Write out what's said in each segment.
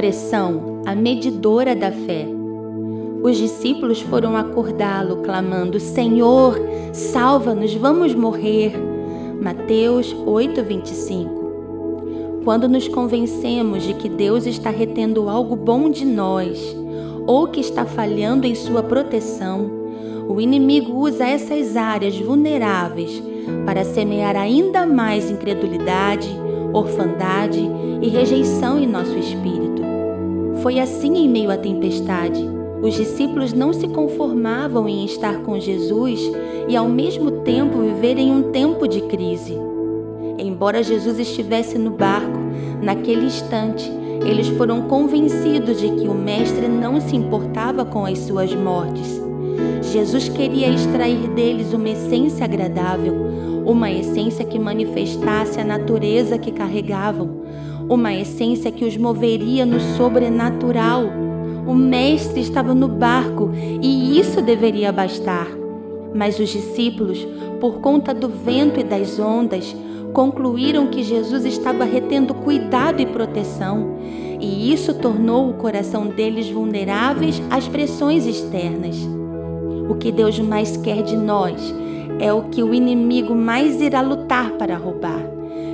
pressão, a medidora da fé. Os discípulos foram acordá-lo, clamando: Senhor, salva-nos, vamos morrer. Mateus 8:25. Quando nos convencemos de que Deus está retendo algo bom de nós ou que está falhando em sua proteção, o inimigo usa essas áreas vulneráveis para semear ainda mais incredulidade, orfandade e rejeição em nosso espírito. Foi assim em meio à tempestade. Os discípulos não se conformavam em estar com Jesus e ao mesmo tempo viverem um tempo de crise. Embora Jesus estivesse no barco, naquele instante, eles foram convencidos de que o Mestre não se importava com as suas mortes. Jesus queria extrair deles uma essência agradável, uma essência que manifestasse a natureza que carregavam, uma essência que os moveria no sobrenatural. O Mestre estava no barco e isso deveria bastar. Mas os discípulos, por conta do vento e das ondas, concluíram que Jesus estava retendo cuidado e proteção, e isso tornou o coração deles vulneráveis às pressões externas. O que Deus mais quer de nós é o que o inimigo mais irá lutar para roubar.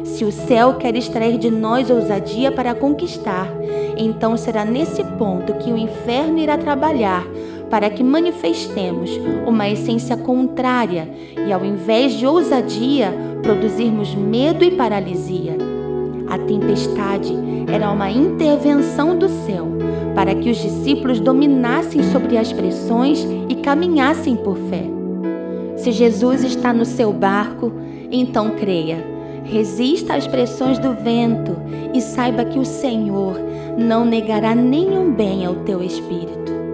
Se o céu quer extrair de nós ousadia para conquistar, então será nesse ponto que o inferno irá trabalhar para que manifestemos uma essência contrária e, ao invés de ousadia, produzirmos medo e paralisia. A tempestade era uma intervenção do céu para que os discípulos dominassem sobre as pressões e caminhassem por fé. Se Jesus está no seu barco, então creia. Resista às pressões do vento e saiba que o Senhor não negará nenhum bem ao teu espírito.